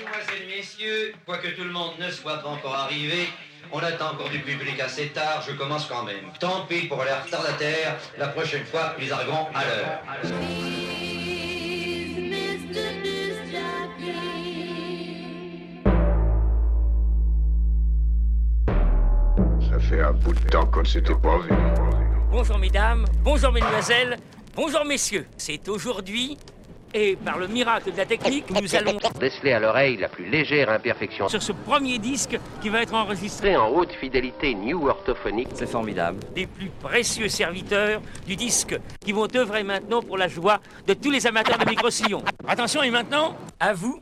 Mesdemoiselles, messieurs, quoique tout le monde ne soit pas encore arrivé, on attend encore du public assez tard, je commence quand même. Tant pis pour les retardataires, la prochaine fois, ils arriveront à l'heure. Ça fait un bout de temps qu'on ne s'était pas vu. Bonjour mesdames, bonjour mesdemoiselles, bonjour messieurs. C'est aujourd'hui, et par le miracle de la technique, nous allons déceler à l'oreille la plus légère imperfection sur ce premier disque qui va être enregistré en haute fidélité new orthophonique. C'est formidable. des plus précieux serviteurs du disque qui vont œuvrer maintenant pour la joie de tous les amateurs de micro-sillons. Attention et maintenant, à vous.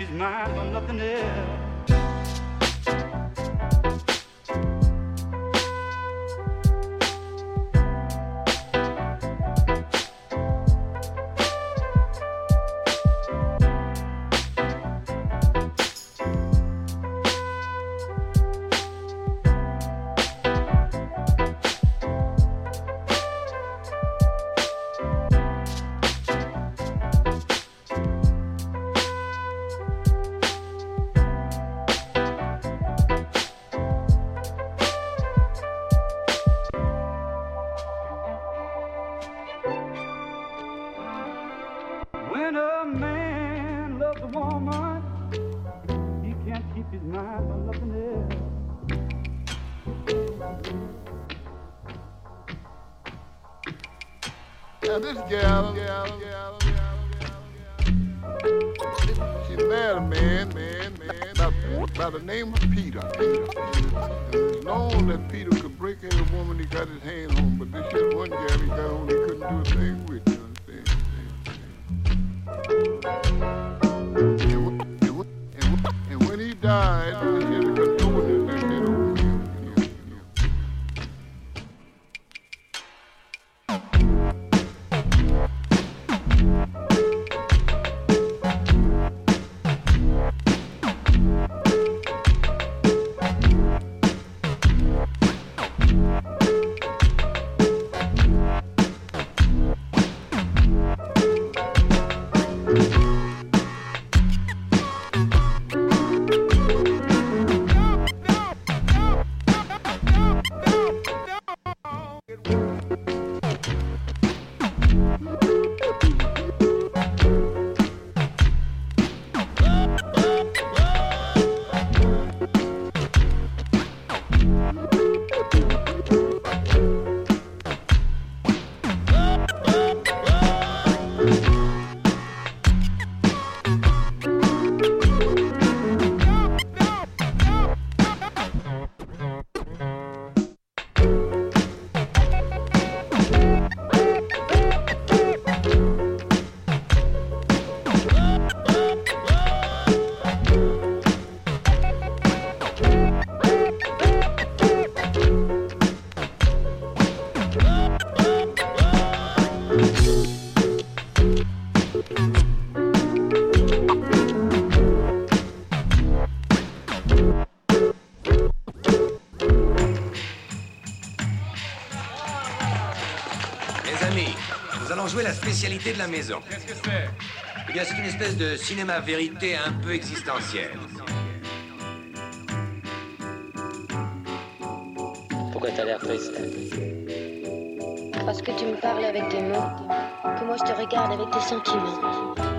Can't keep Les amis, nous allons jouer la spécialité de la maison. Qu'est-ce que c'est Eh bien, c'est une espèce de cinéma-vérité un peu existentielle. Pourquoi t'as l'air triste Parce que tu me parles avec tes mots, que moi je te regarde avec tes sentiments.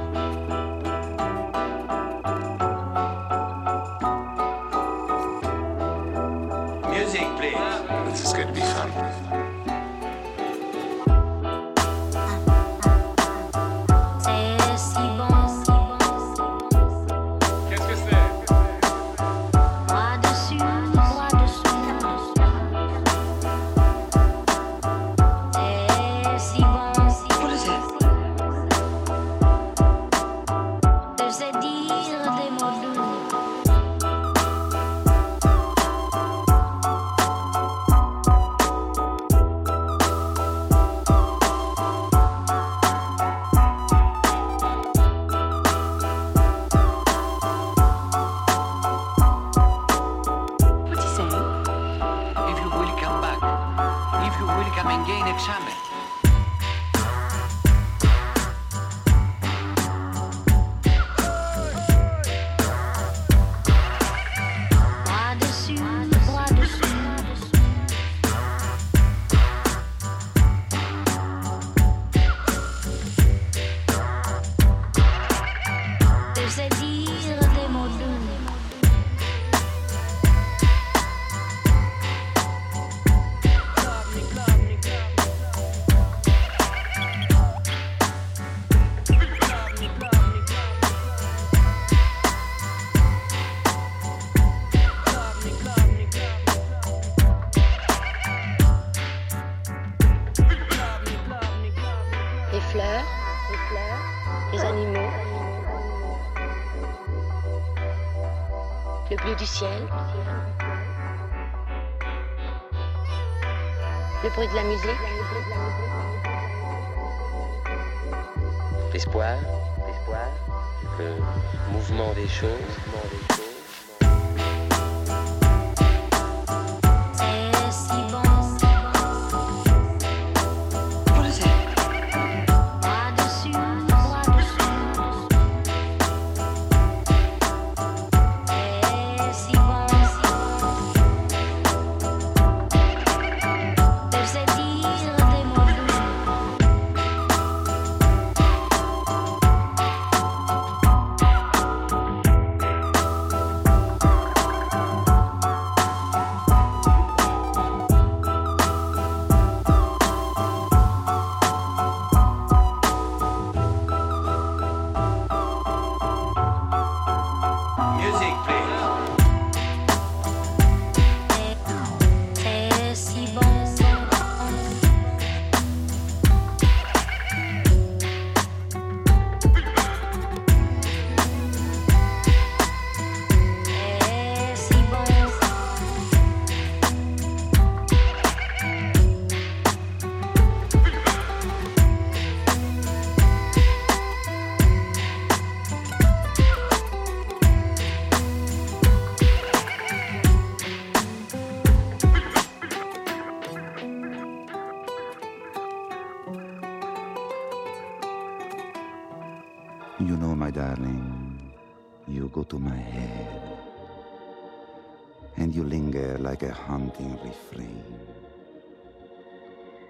Refrain.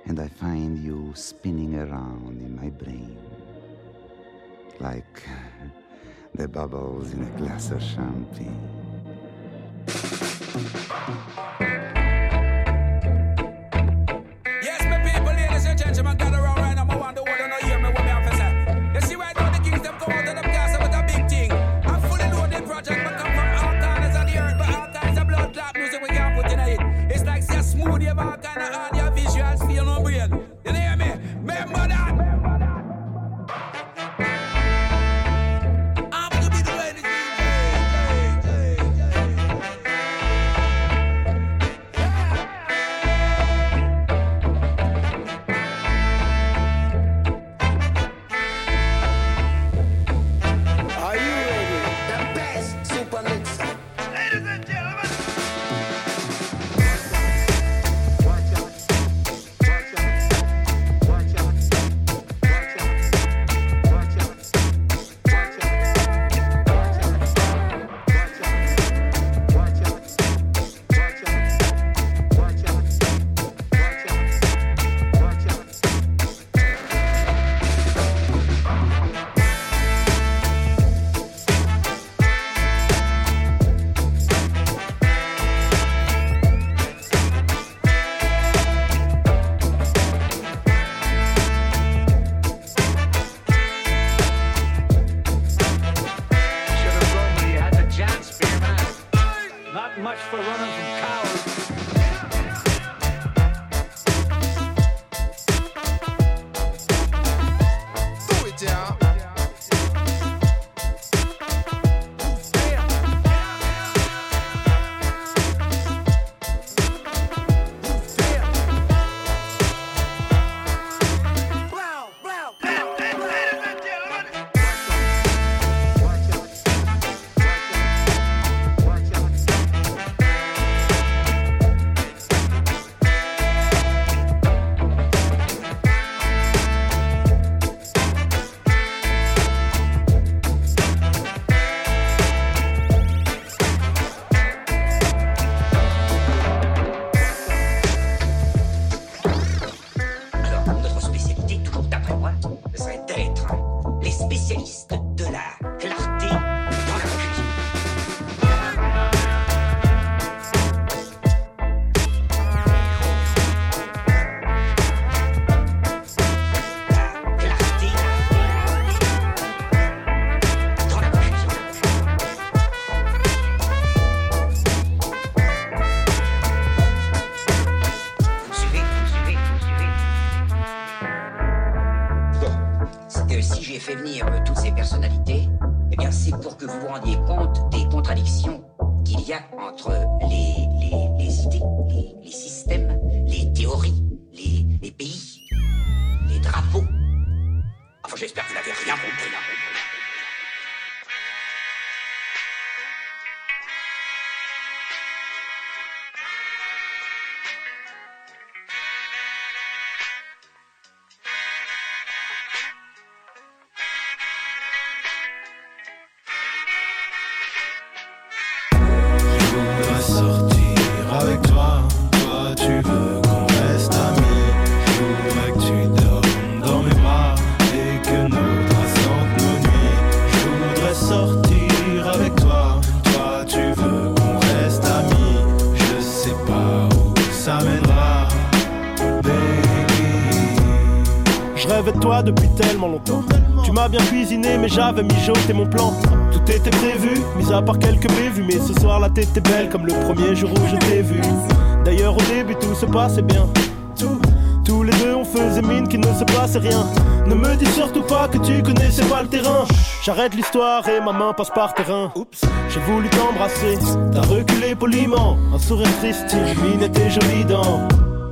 And I find you spinning around in my brain, like the bubbles in a glass of champagne. Toi depuis tellement longtemps. Tu m'as bien cuisiné, mais j'avais mijoté mon plan. Tout était prévu, mis à part quelques bévues. Mais ce soir, la tête est belle comme le premier jour où je t'ai vu. D'ailleurs, au début, tout se passait bien. Tous les deux, on faisait mine qu'il ne se passait rien. Ne me dis surtout pas que tu connaissais pas le terrain. J'arrête l'histoire et ma main passe par terrain. Oups, j'ai voulu t'embrasser. T'as reculé poliment. Un sourire triste illuminait tes jolies dents.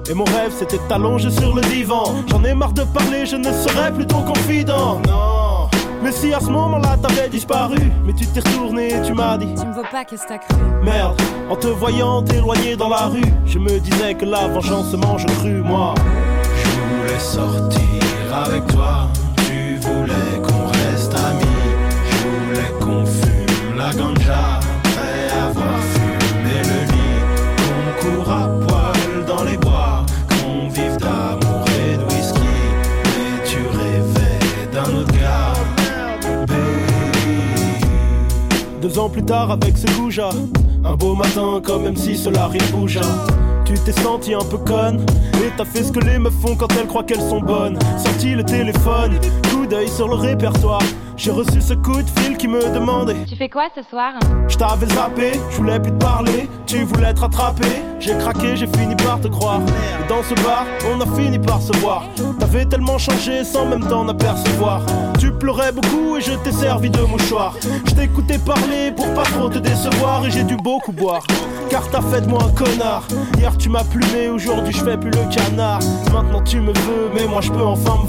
Et mon rêve c'était t'allonger sur le divan. J'en ai marre de parler, je ne serai plus ton confident. Non. Mais si à ce moment-là t'avais disparu, mais tu t'es retourné et tu m'as dit Tu me vois pas, qu'est-ce t'as cru. Merde, en te voyant t'éloigner dans la rue, je me disais que la vengeance mange cru, moi. Je voulais sortir avec toi, tu voulais qu'on reste amis, je voulais qu'on fume la ganja. Ans plus tard avec ses goujats Un beau matin comme même si cela rive Tu t'es senti un peu conne Et t'as fait ce que les meufs font quand elles croient qu'elles sont bonnes le téléphone, coup d'œil sur le répertoire. J'ai reçu ce coup de fil qui me demandait Tu fais quoi ce soir? Je t'avais zappé, je voulais plus te parler, tu voulais te rattraper. J'ai craqué, j'ai fini par te croire. Dans ce bar, on a fini par se voir. T'avais tellement changé sans même t'en apercevoir. Tu pleurais beaucoup et je t'ai servi de mouchoir. Je t'écoutais parler pour pas trop te décevoir et j'ai dû beaucoup boire. Car t'as fait de moi un connard. Hier tu m'as plumé, aujourd'hui je fais plus le canard. Maintenant tu me veux, mais moi je peux enfin me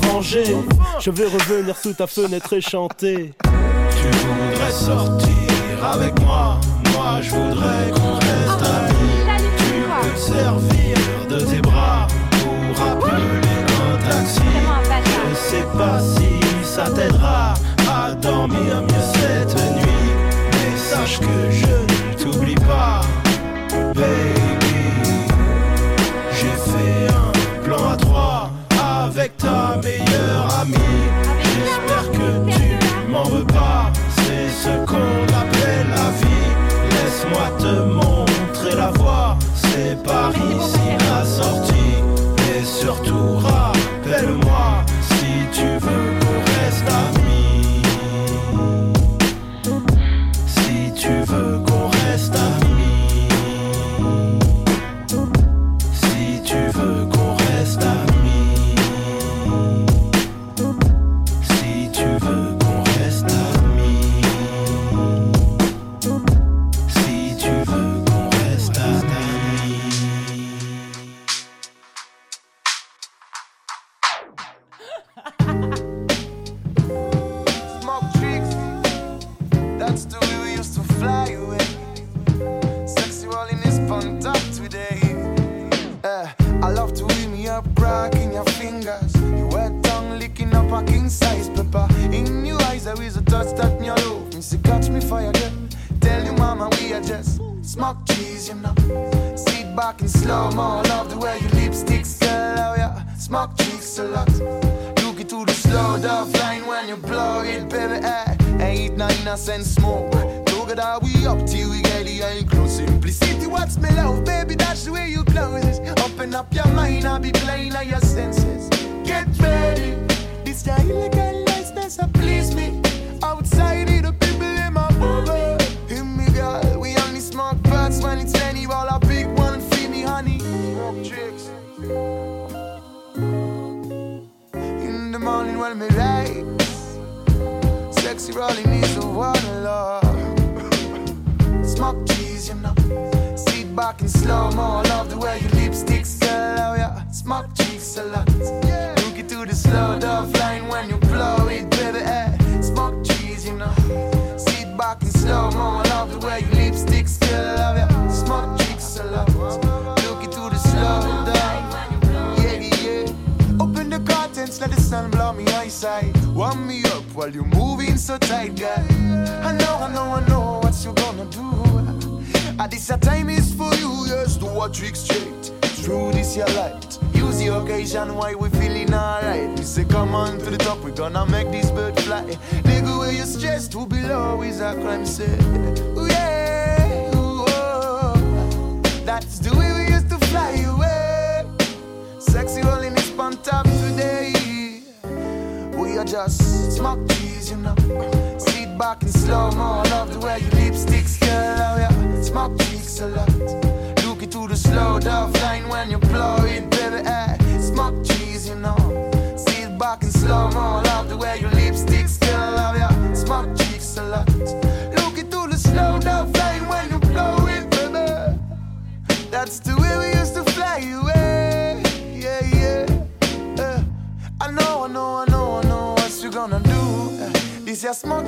je vais revenir sous ta fenêtre et chanter. Tu voudrais sortir avec moi, moi je voudrais qu'on reste amis. Tu peux te servir de tes bras pour appeler un taxi. Je sais pas si ça t'aidera à dormir mieux cette nuit, mais sache que je ne t'oublie pas.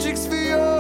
magics for your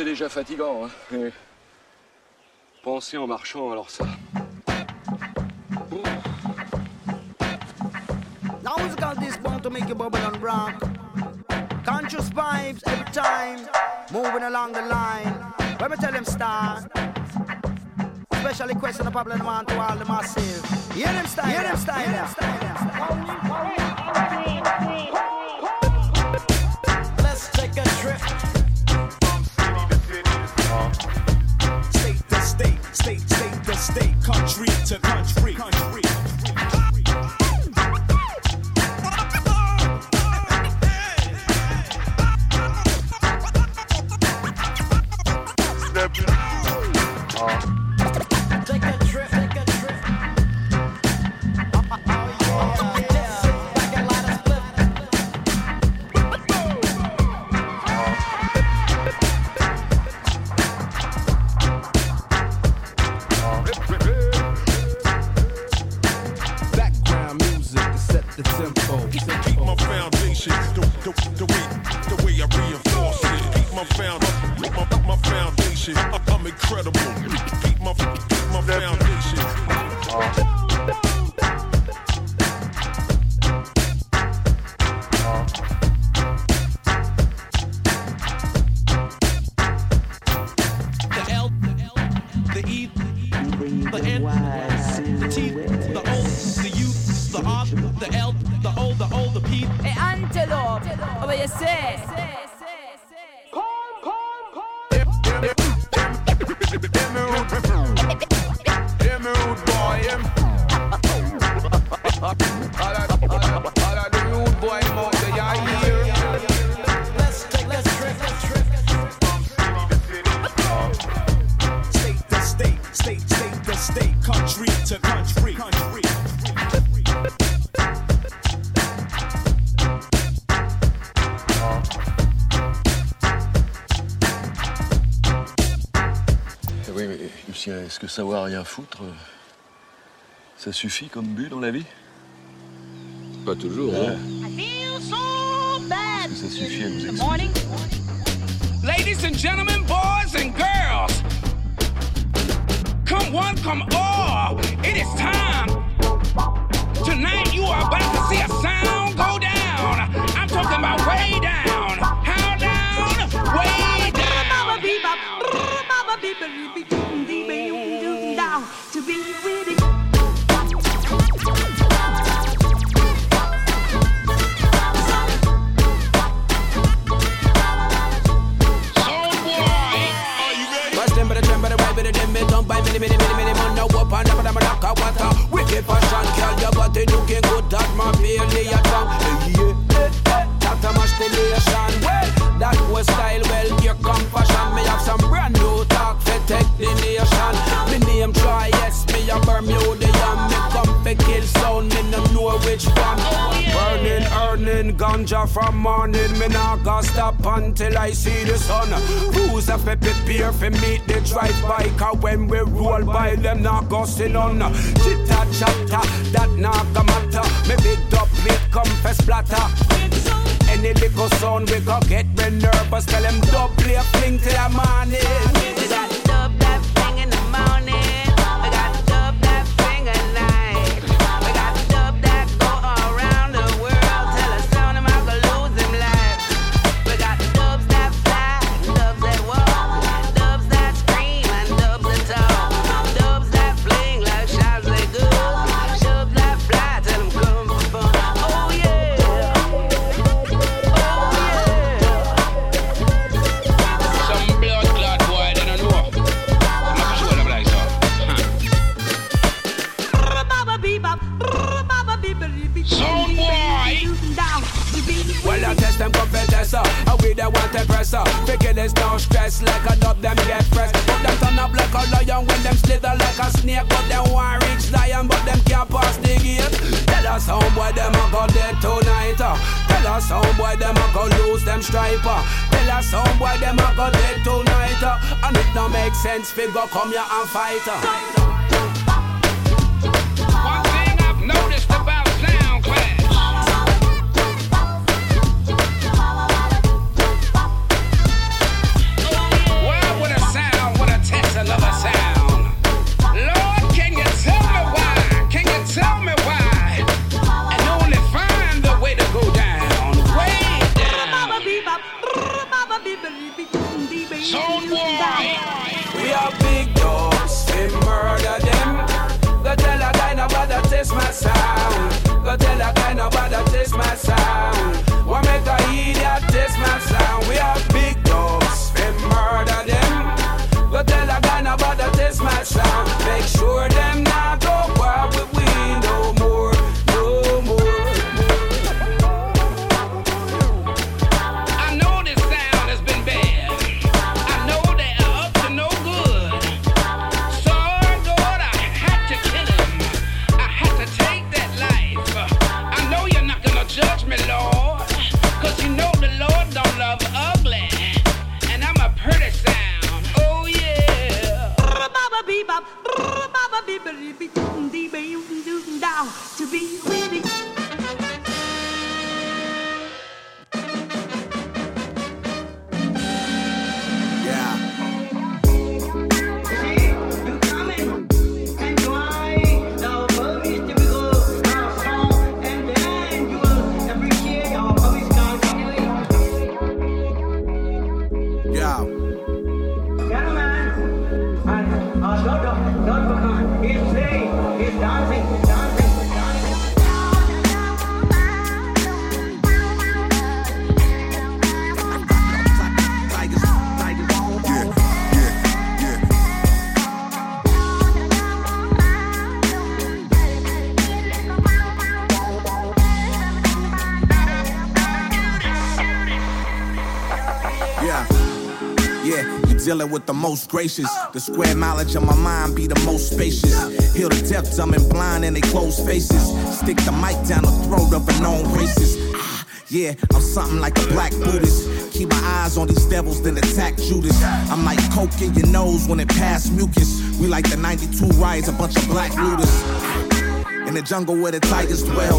c'est déjà fatigant. Hein. Et penser en marchant, alors ça. Now musical this bound to make you bubble and rock. Conscious vibes every time, moving along the line. Let me tell them start. Especially question the problem man to all the massive. Hear them style, hear them style, hear them style. Que savoir rien foutre, euh, ça suffit comme but dans la vie? Pas toujours, hein. Est-ce que ça suffit à nous expliquer. Ladies and gentlemen, boys and girls, come one, come all, it is time. I see the sun. Who's a fi prepare for meet the drive by? Cause when we roll by, them not go sit on. Chitta chatta, that not go matter. Me big up it come for splatter. Any little sound we go get me nervous. Tell them dub play a fling till the morning. There's no stress like a dub them get fresh. But them turn up like a lion when them slither like a snake. But them want reach lion, but them can't pass the gate. Tell us how boy them a go dead tonight. Tell us how boy them a go lose them striper. Tell us how boy them a go dead tonight. And it don't make sense, figure come here and fight. Dealing with the most gracious. The square mileage of my mind be the most spacious. Heal the deaf, dumb, and blind, and they close faces. Stick the mic down the throat of a known racist. Ah, Yeah, I'm something like a black Buddhist. Keep my eyes on these devils, then attack Judas. I'm like coke in your nose when it pass mucus. We like the 92 riots, a bunch of black looters. In the jungle where the tigers dwell.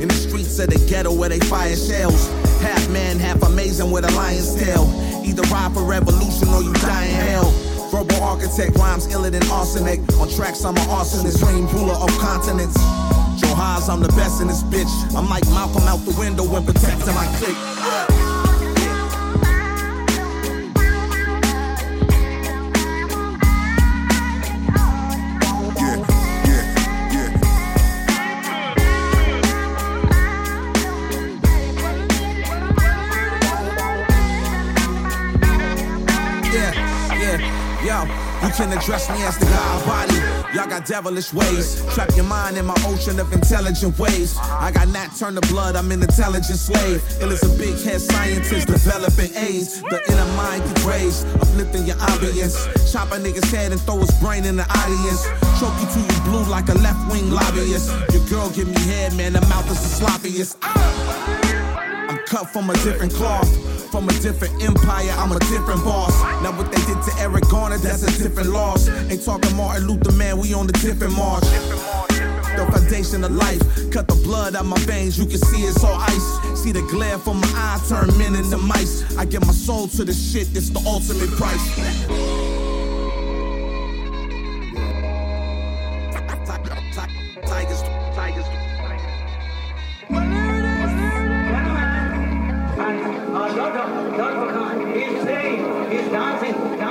In the streets of the ghetto where they fire shells. Half man, half amazing with a lion's tail. Either ride for revolution or you die in hell. Verbal architect rhymes iller than arsenic. On tracks, I'm an arsonist, dream ruler of continents. Johaz, I'm the best in this bitch. I'm like Malcolm out the window when protecting my clique. You can address me as the God body. Y'all got devilish ways. Trap your mind in my ocean of intelligent ways. I got Nat turn the blood, I'm an intelligent slave. Ill a big head scientist developing AIDS. The inner mind can raise, uplifting your ambience. Chop a nigga's head and throw his brain in the audience. Choke you till you blue like a left wing lobbyist. Your girl give me head, man, the mouth is the sloppiest. I'm cut from a different cloth. From a different empire, I'm a different boss. Now what they did to Eric Garner, that's a different loss. Ain't talking Martin Luther, man, we on the different march. The foundation of life, cut the blood out my veins, you can see it's all ice. See the glare from my eye turn men into mice. I give my soul to the shit, it's the ultimate price. He's dancing,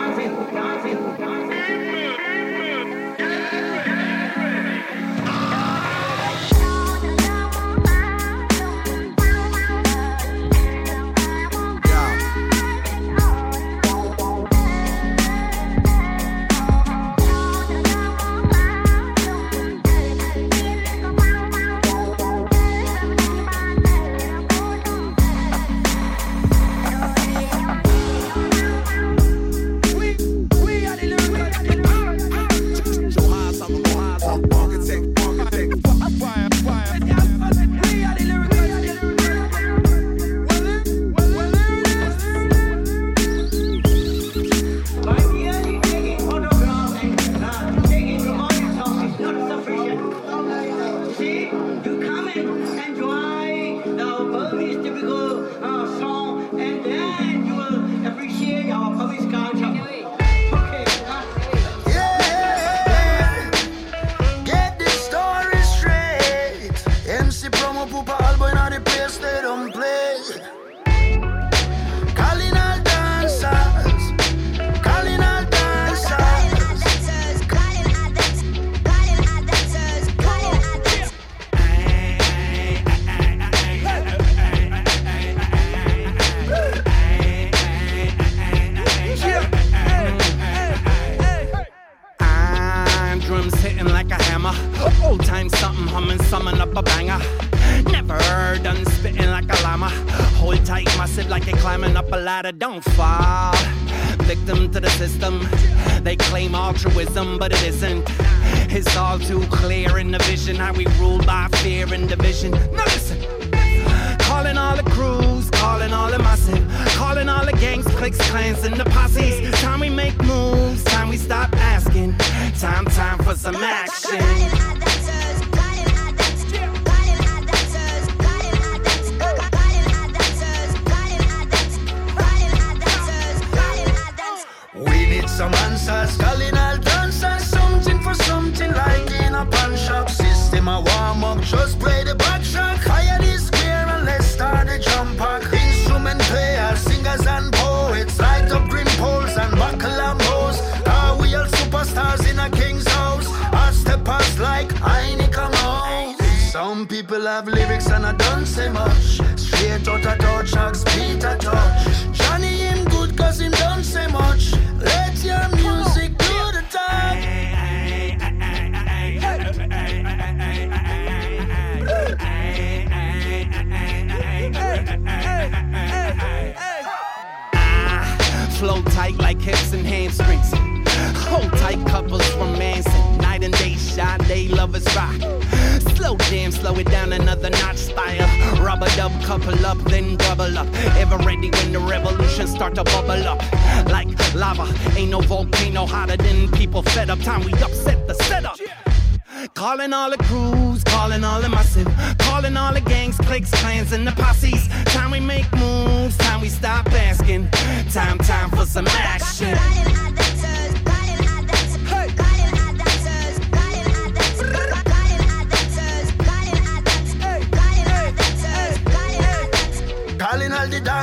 don't fall. Victim to the system. They claim altruism, but it isn't. It's all too clear in the vision how we rule by fear and division. Now listen. Calling all the crews, calling all the massive, calling all the gangs, cliques, clans, and the posses. Time we make moves, time we stop asking. Time, time for some action. Lyrics and I don't say much. Straight out of touch, Axe Peter touch. Johnny him good cause him don't say much. Let your music do the talk. Flow tight like hips and hamstrings. Hold tight couples romancing. Night and day shot, they lovers rock. Slow it down another notch style. Rubber dub, couple up, then double up. Ever ready when the revolution start to bubble up. Like lava, ain't no volcano hotter than people fed up. Time we upset the setup. Calling all the crews, calling all the massive, calling all the gangs, cliques, clans, and the posses. Time we make moves, time we stop asking. Time, time for some action.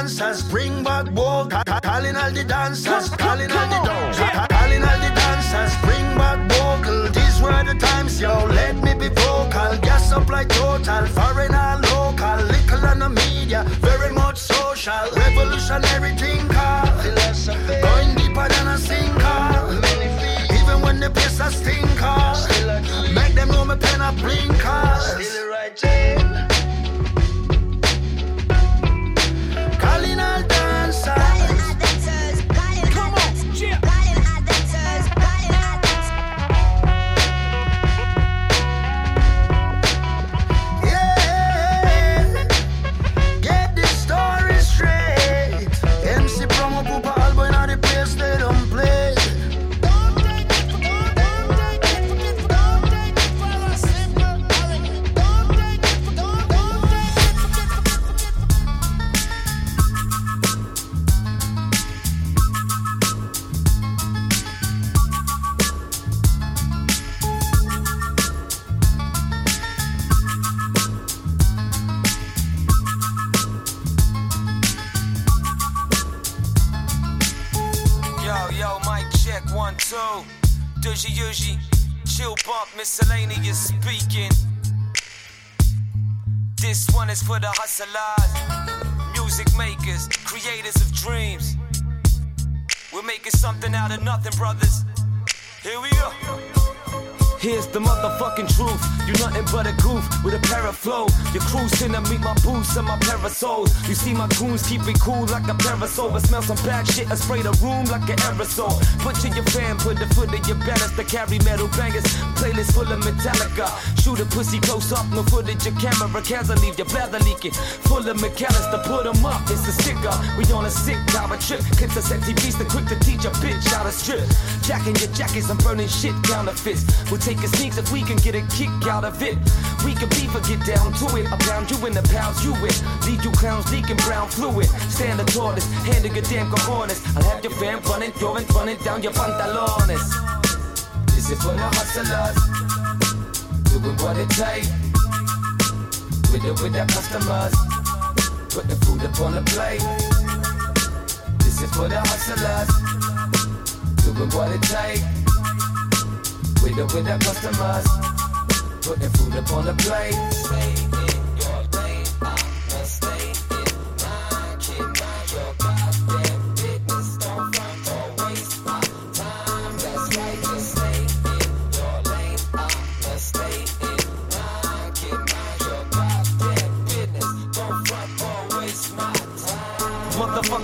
Dancers, bring back walk. Calling all the dancers, calling all the dancers, calling all the dancers, bring back vocal. These were the times, yo. Let me be vocal. Gas up like total, foreign and local. Little on the media, very much social. Revolutionary thinker, going deeper than a sinker. Even when the place a stinker, make them know me pen a blinker. Still the right thing. Yo, mic check one, two. Degiheugi, chill bump, miscellaneous speaking. This one is for the hustlers, music makers, creators of dreams. We're making something out of nothing, brothers. Here we go. Here's the motherfucking truth. You nothing but a goof with a pair of flow. Your crew's to meet my boots and my parasols. You see my goons keep it cool like a parasol. But smell some bad shit, I spray the room like an aerosol. Butcher your fan, put the foot in your to carry metal bangers. Playlist full of Metallica. Shoot a pussy close up, no footage. Your camera can't leave your bladder leaking. Full of to put 'em up. It's a sticker. We on a sick power trip. Kids are set to quick to teach a bitch how to strip. Jacking your jackets I'm burning shit counterfeits. We'll take a sneaks if we can get a kick out of it. We can beef or get down to it. I pound you in the pounds you with. Lead you clowns leaking brown fluid. Stand the tallest, handle your damn cojones. I'll have your fam running, throwing, running down your pantalones. This is for the hustlers. Doing what it takes. With the with the customers. Put the food up on the plate. This is for the hustlers. Doing what it takes. With the with the customers. Put the food up on the plate.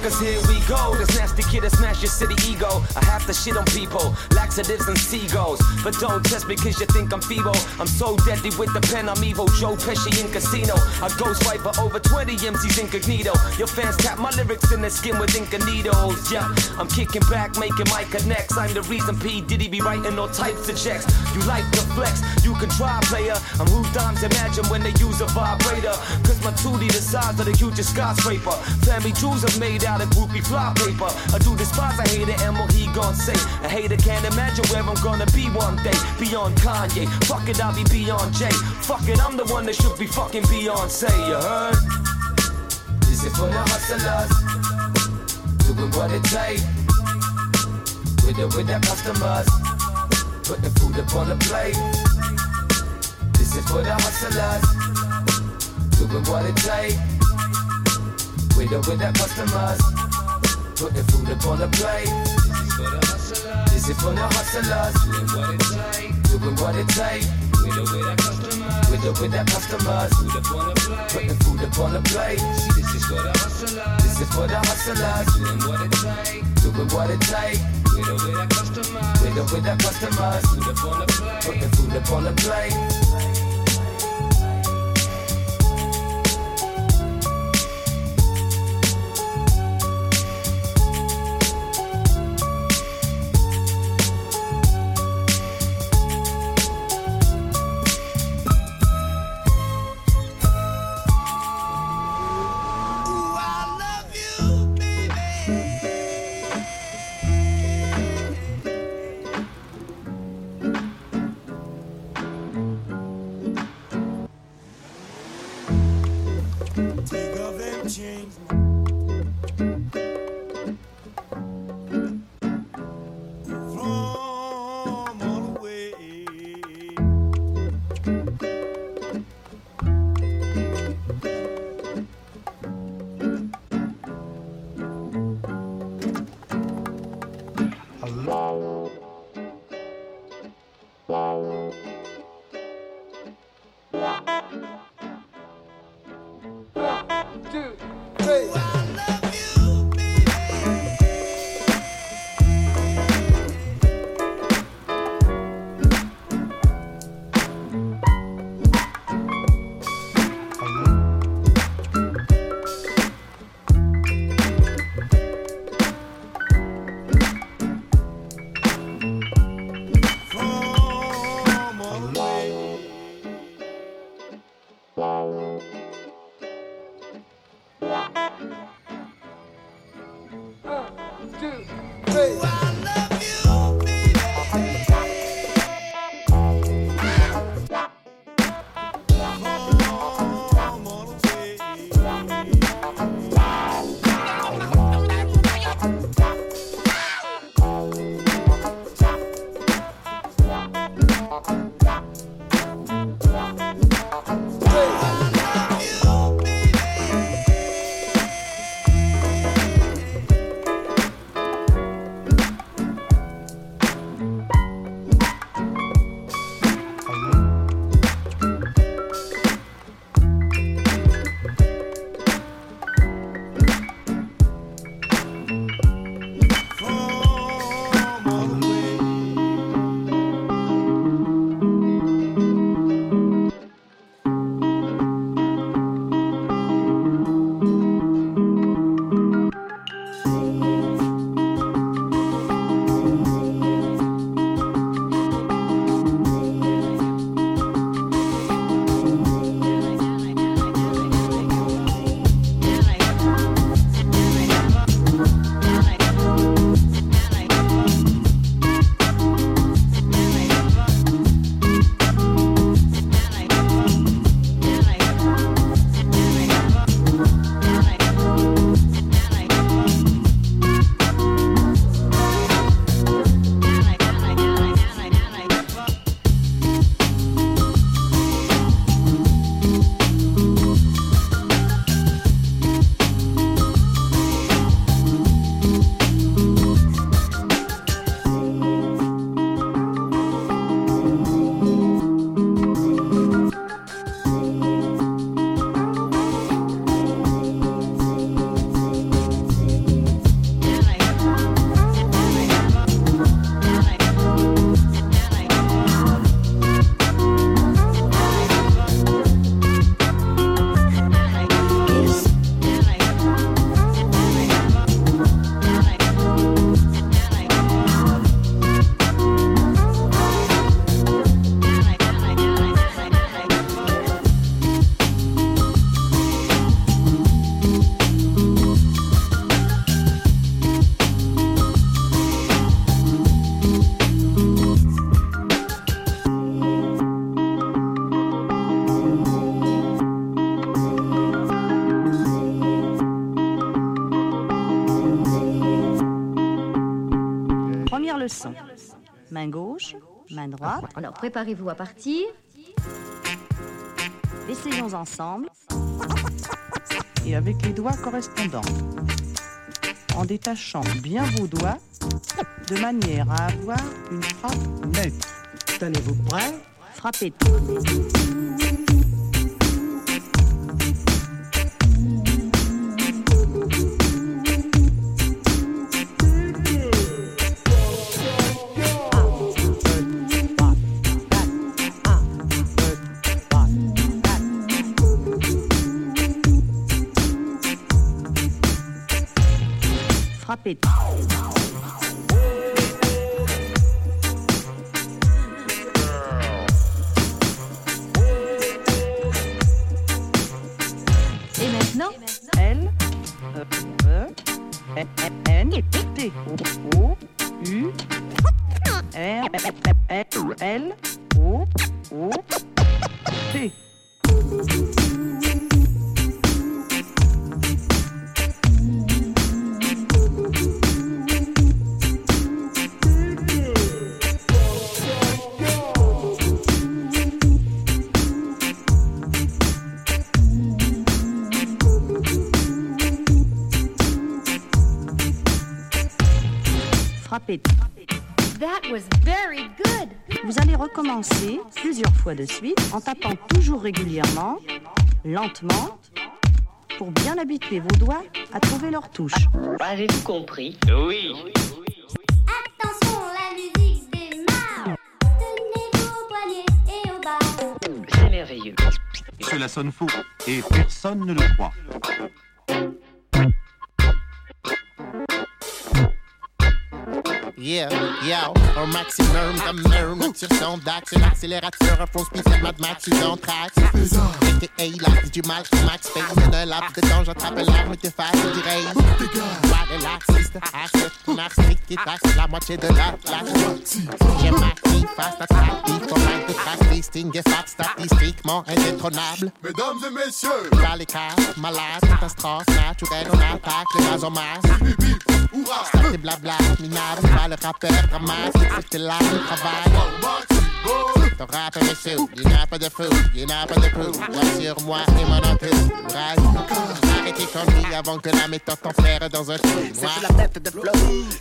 Cause here we go. This nasty kid that smash your city ego. I have to shit on people, laxatives and seagulls. But don't test me cause you think I'm feeble. I'm so deadly with the pen, I'm evil. Joe Pesci in casino. I ghost for over 20 MCs incognito. Your fans tap my lyrics in their skin with ink and needles. Yeah, I'm kicking back, making my connects. I'm the reason P. Diddy be writing all types of checks. You like the flex, you can try, player. I'm who dimes imagine when they use a vibrator. Cause my 2D the size of the hugest skyscraper. Family jewels are made out of groupie fly paper. I do despise a hater and what he gon' say. A hater can't imagine where I'm gonna be one day. Beyond Kanye, fuck it, I'll be beyond Jay. Fuck it, I'm the one that should be fucking Beyonce, you heard? This is for the hustlers, doing what it take. With the with the customers, put the food up on the plate. This is for the hustlers, doing what it take. With the with the customers, put the food up on the plate. This is for the hustlers, doing what it take. Doing what it take. With the with the customers, with the with the customers, put the food up on the plate. This is for the hustlers, this is for the hustlers, doing what it take. Doing what it take. With the with the customers, with the with the customers, put the food up on the plate. Leçon. Main gauche, main droite. Alors préparez-vous à partir. Essayons ensemble. Et avec les doigts correspondants. En détachant bien vos doigts, de manière à avoir une frappe neutre. Tenez-vous prêt Frappez. Et allez recommencer plusieurs fois de suite en tapant toujours régulièrement, lentement, pour bien habituer vos doigts à trouver leur touche. Avez-vous compris? Oui. Attention, la musique démarre. Tenez vos poignets et au bas. C'est merveilleux. Cela sonne faux et personne ne le croit yeah, yeah. Un maximum de mur, nature son d'axe. Un accélérateur, un faux speed, mad max, une entraxe. AKA la du mal, max ben, face. Donne un laps de temps, j'attrape l'arme qui face du rage. Toi l'artiste, accepte ton artiste qui taxe la moitié de la classe. J'ai ma fille face à ta vie, ton mic de face, distingue fat, statistiquement indétrônable. Mesdames et messieurs, dans les cas, malade, catastrophe, naturelle, on attaque les bases en masse. Bip, bip, hurrah! Blabla, minable, le rappeur dramatique, c'était là le travail. Ton rap est sous, il n'a pas de fou, il n'a pas de fou. Vois sur moi et mon entourage. Arrêtez conneries avant que la méthode t'enferre dans un trou C'est sur la tête de flow,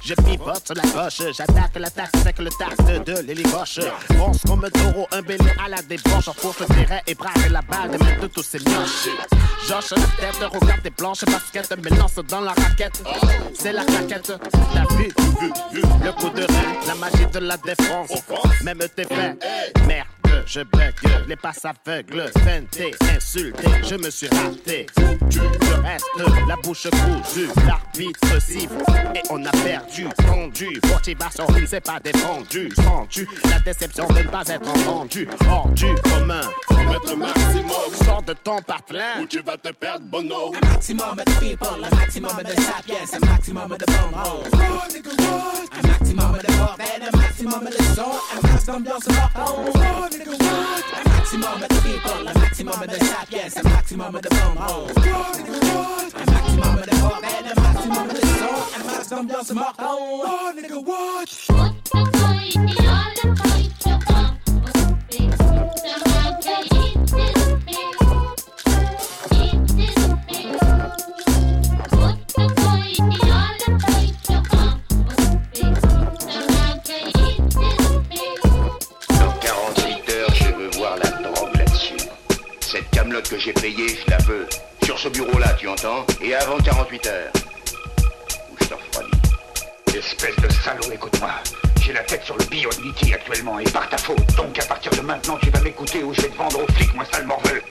je pivote sur la gauche, j'attaque la taxe avec le taxe de l'hélicoche. Fonce comme un taureau, un bélier à la débauche, enfourche le terrain et braque la balle de de tous ces mioches. Josh la tête, regarde des blanches baskets, me lance dans la raquette. C'est la claquette, t'as vu, vu, vu, le coup de rein, la magie de la défense. Même tes faits, merde. Je bug, les passes aveugles, feinté, insulté, je me suis raté. Foutu, je reste la bouche cousue, l'arbitre siffle et on a perdu, tendu. Motivation, il ne s'est pas défendu, sens-tu la déception de ne pas être entendu, hors du commun. Mettre maximum, Sors de ton patelin, ou tu vas te perdre, bono? A maximum the people, a maximum the sapiens, a maximum of the bum holes. A maximum of the bordel, a maximum of the son, a max d'ambiance morton. A maximum of the people, a maximum of the sapiens, a maximum of the bum holes. A maximum of the bordel, a maximum of the son, a max d'ambiance morton. Oh, nigga, what? Dans que j'ai payée, je la veux. Sur ce bureau-là, tu entends Et avant 48 heures. Ou je te refroidis. Espèce de salaud, écoute-moi. J'ai la tête sur le billot de actuellement et par ta faute. Donc à partir de maintenant, tu vas m'écouter ou je vais te vendre aux flics, moi sale morveux.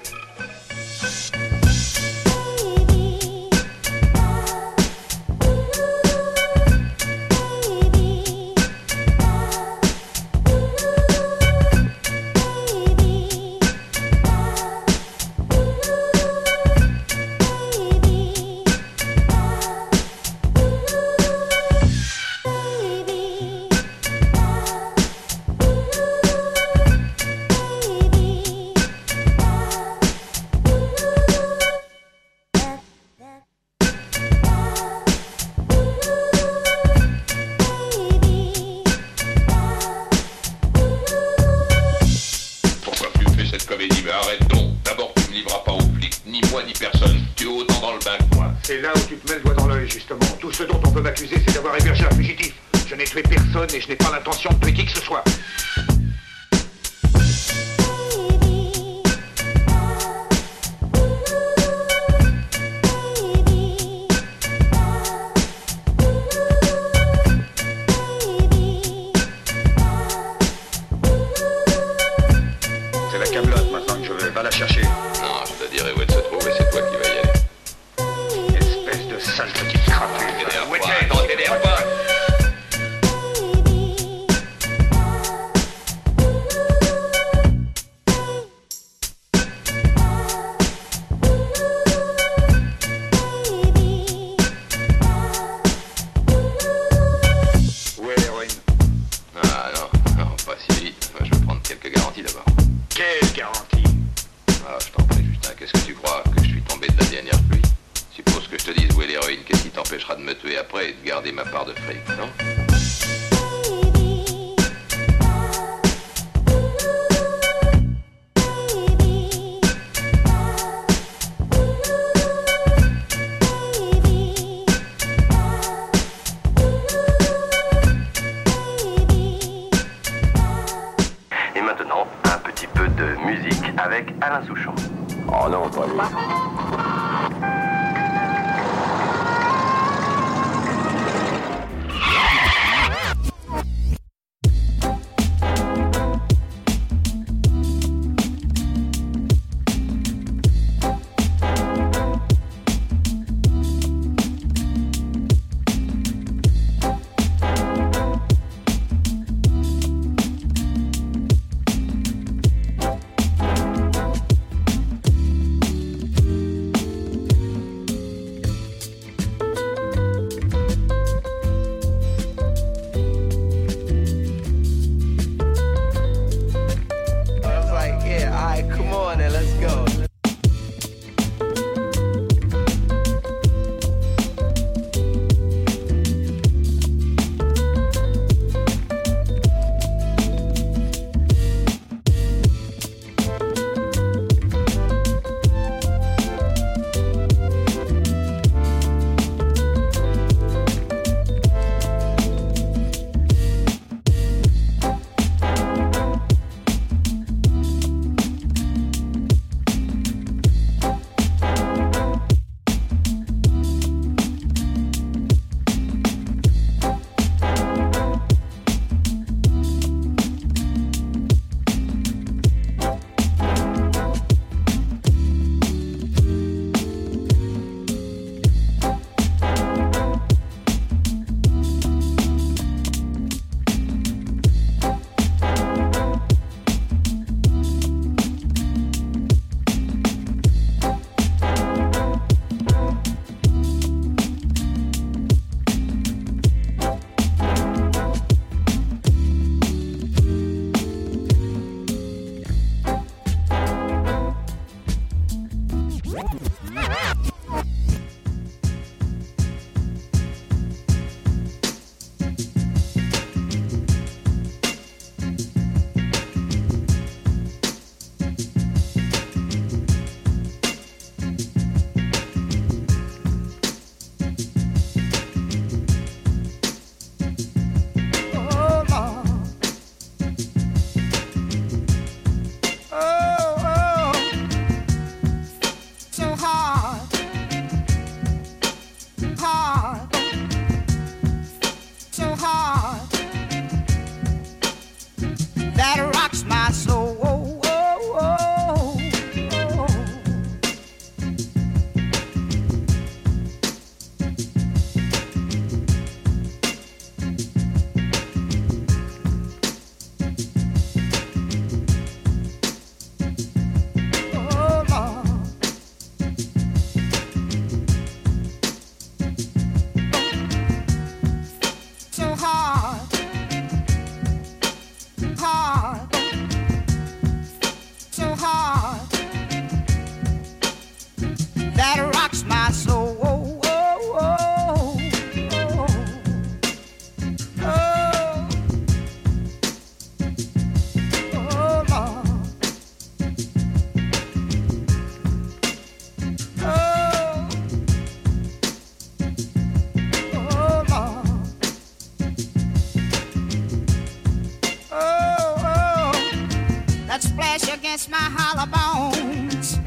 my hollow bones,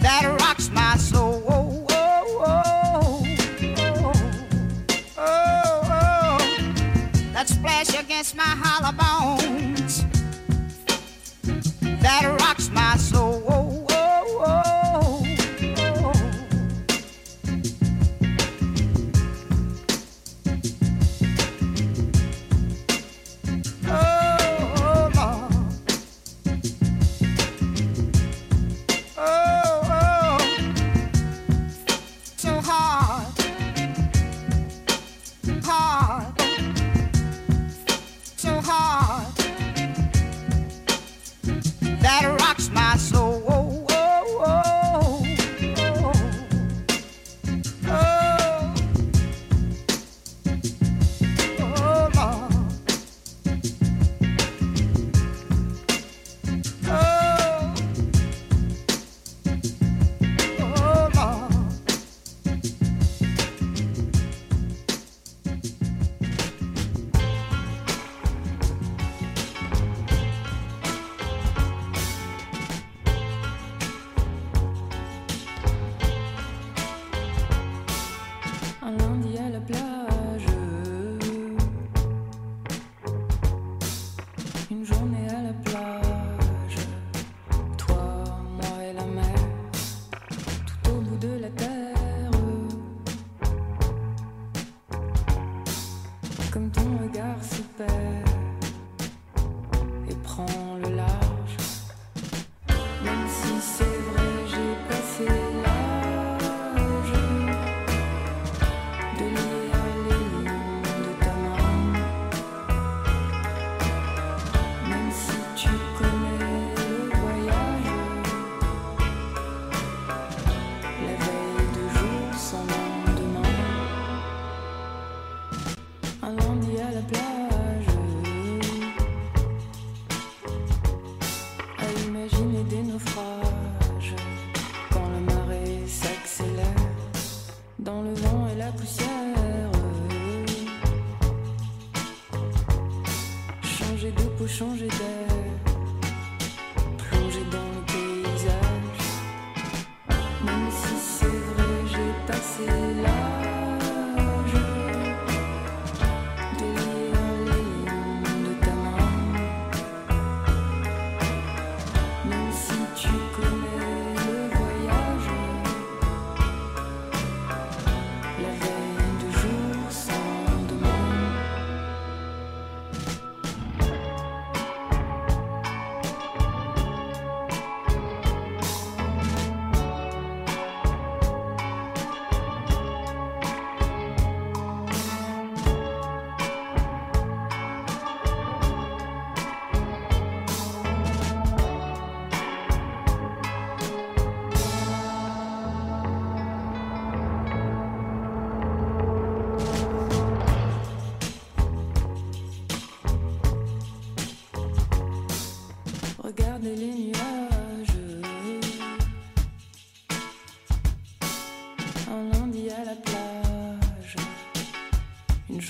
that rocks my soul. Oh oh, oh, oh, oh, that splash against my hollow bones, that rocks my soul.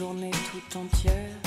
journée tout entière.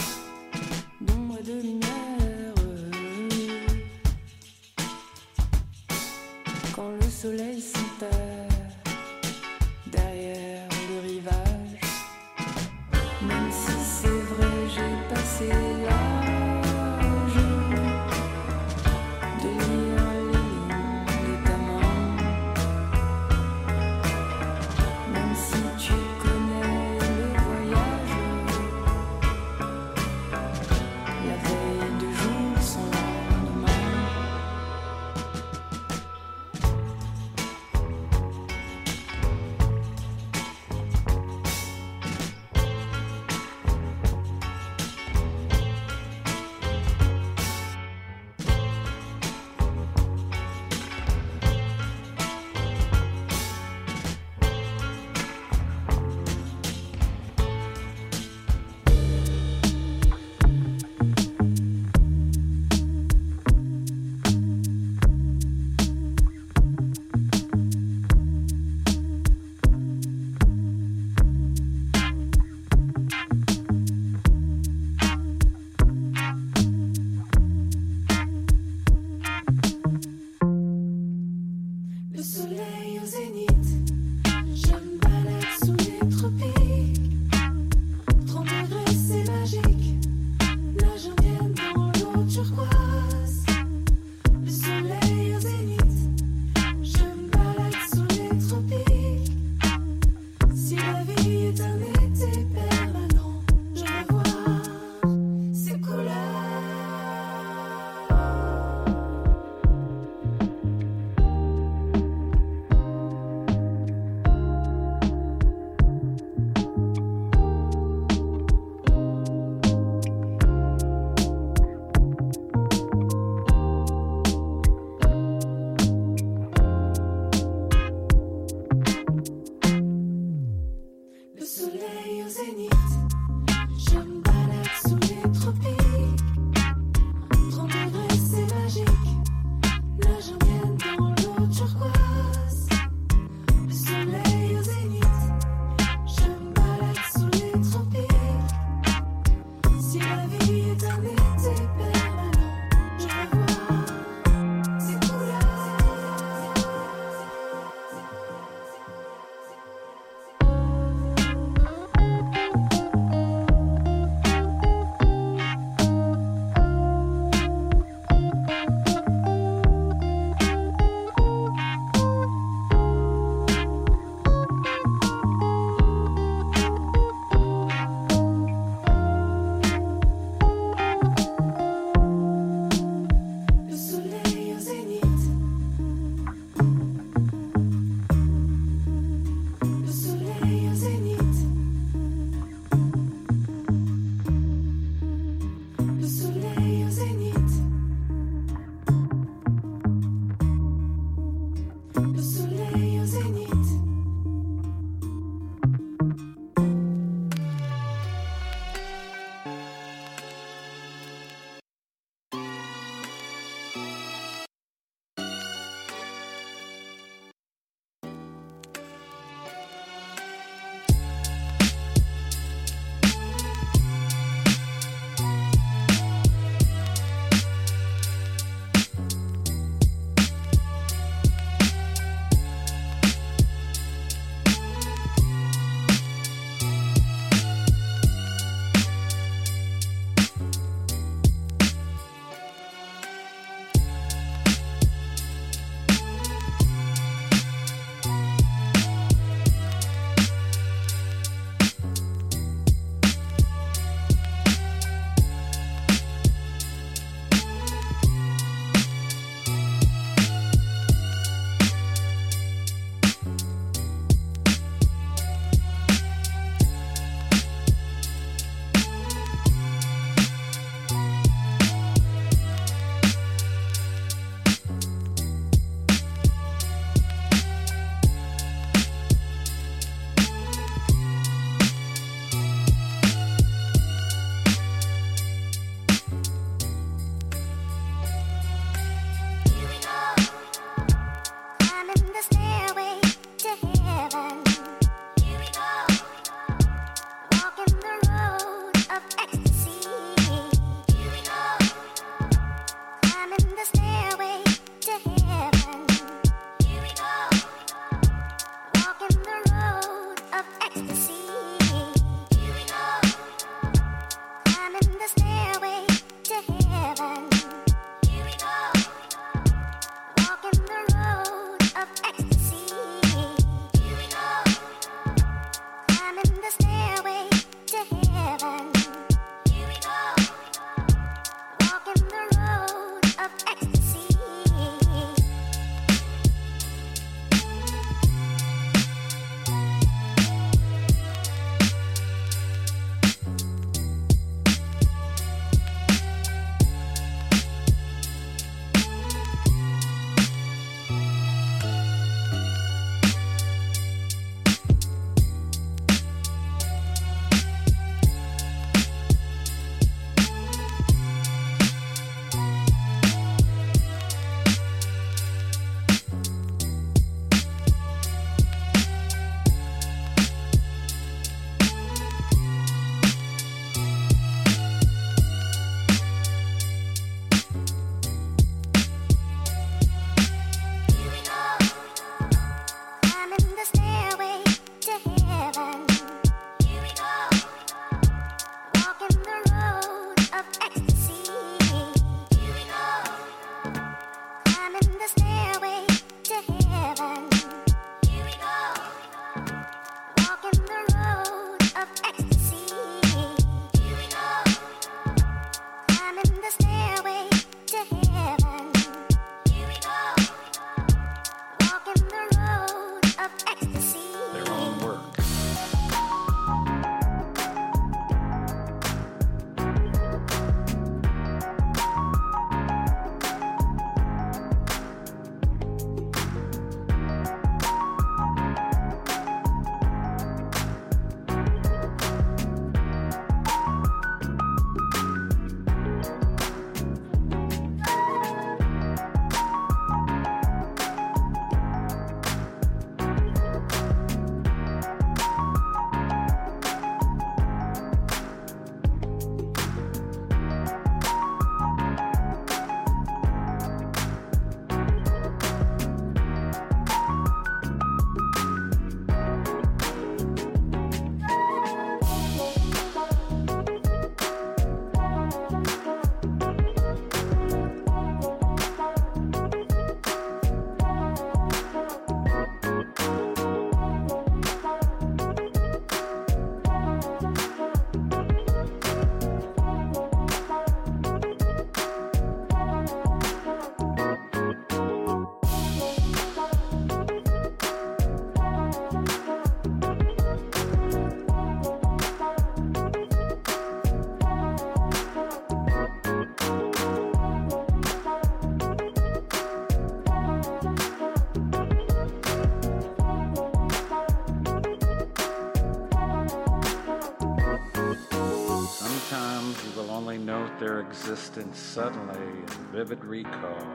existence suddenly in vivid recall,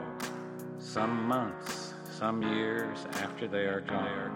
some months, some years after they are gone.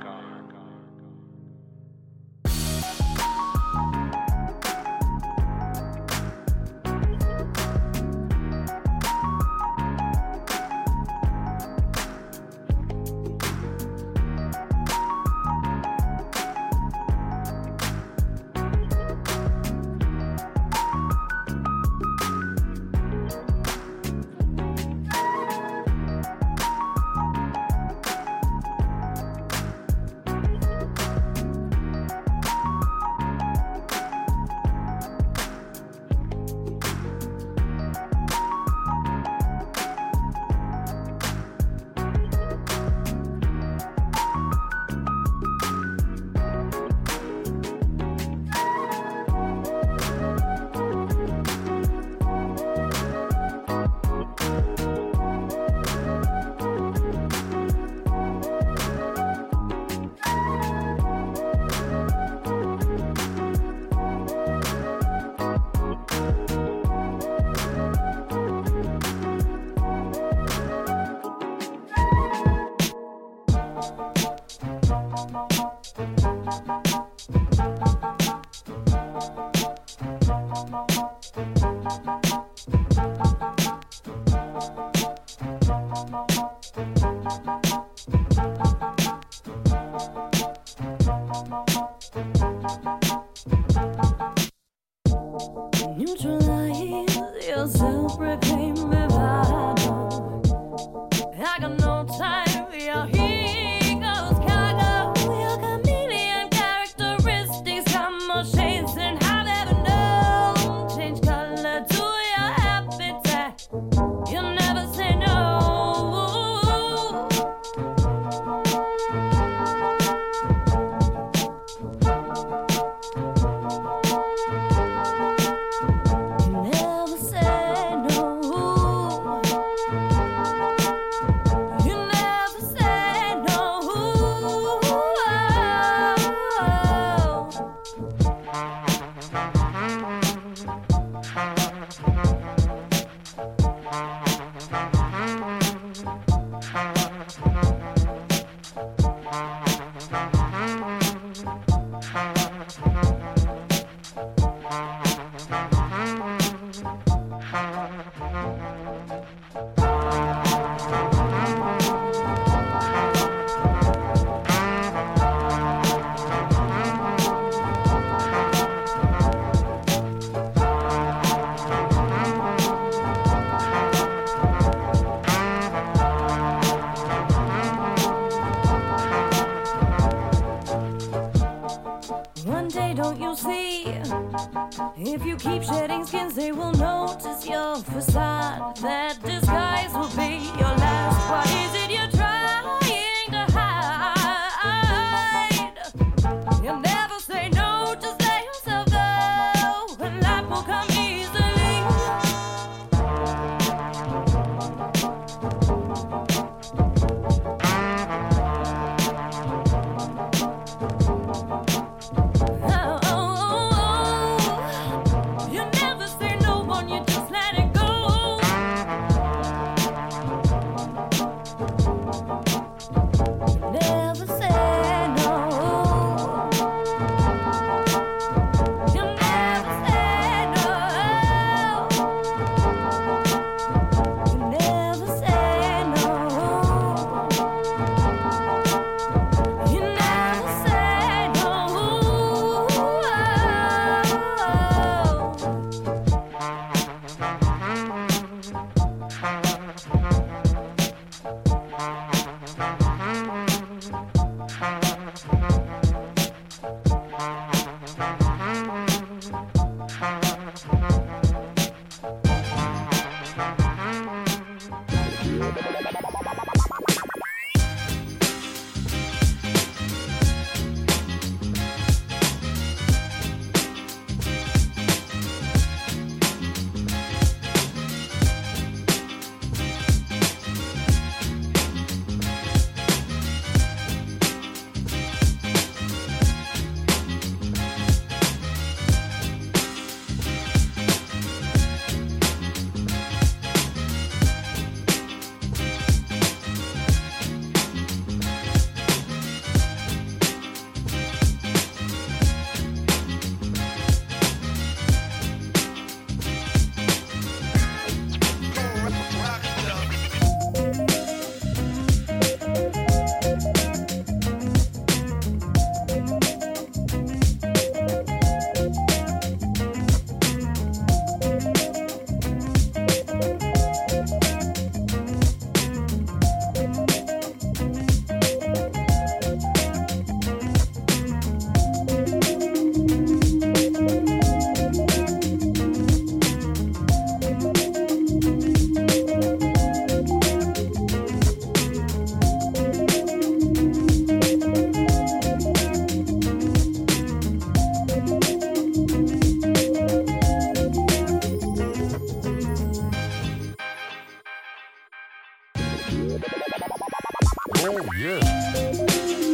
Oh, yeah.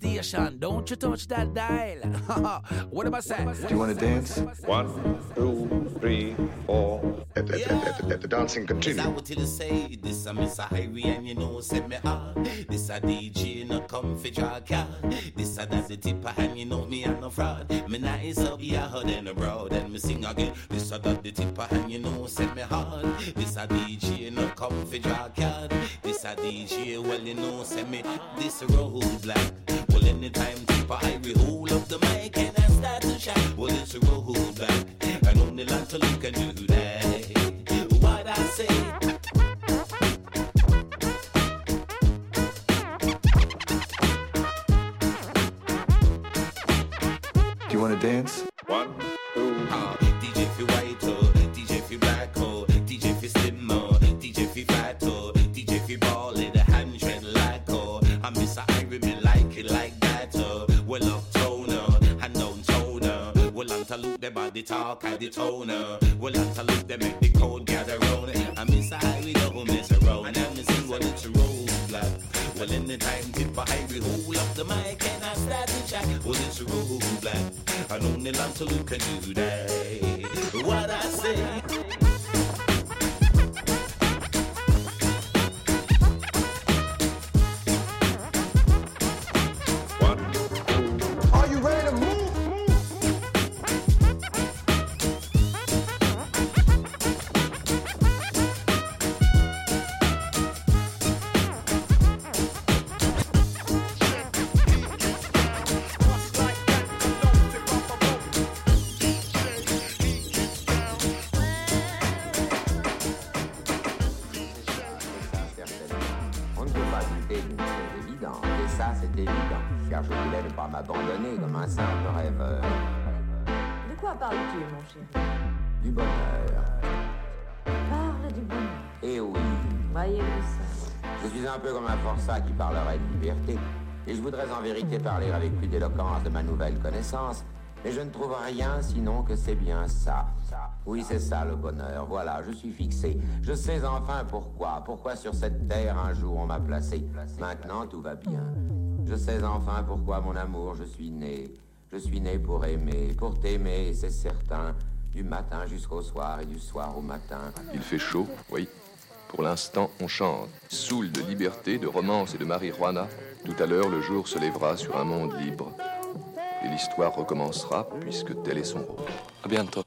Station. Don't you touch that dial. what am I saying? Do you want to dance? One, two, three, four. Let, let, let, let the dancing continue. I would tell you say this a Miss Irie and you know send me on. This a DJ no come fi draw card. This a that's the tipper and you know me and no fraud. Me nice up yeah hard and abroad and me sing again. This a that the tipper and you know send me hard. This a DJ no come fi draw card. This a DJ well you know send me this road black. Well anytime Tippa Irie hold up the mic and I start to shine. Well it's a road black and only like to look and do that. What I say. Do you want to dance? One, the talk and the tone oh. Well to look them make the code gather round. I miss a Irie don't miss around. And I miss sing well it's a road black. Well anytime Tippa Irie hold up the mic and I start to chat. Well it's a road black. And only land to look and do that. What I say. Et je voudrais en vérité parler avec plus d'éloquence de ma nouvelle connaissance, mais je ne trouve rien sinon que c'est bien ça. Oui, c'est ça le bonheur, voilà, je suis fixé. Je sais enfin pourquoi, pourquoi sur cette terre un jour on m'a placé. Maintenant tout va bien. Je sais enfin pourquoi mon amour je suis né. Je suis né pour aimer, pour t'aimer, c'est certain. Du matin jusqu'au soir et du soir au matin. Il fait chaud, oui. Pour l'instant, on chante. Soul de liberté, de romance et de marijuana. Tout à l'heure, le jour se lèvera sur un monde libre et l'histoire recommencera puisque tel est son rôle. À bientôt.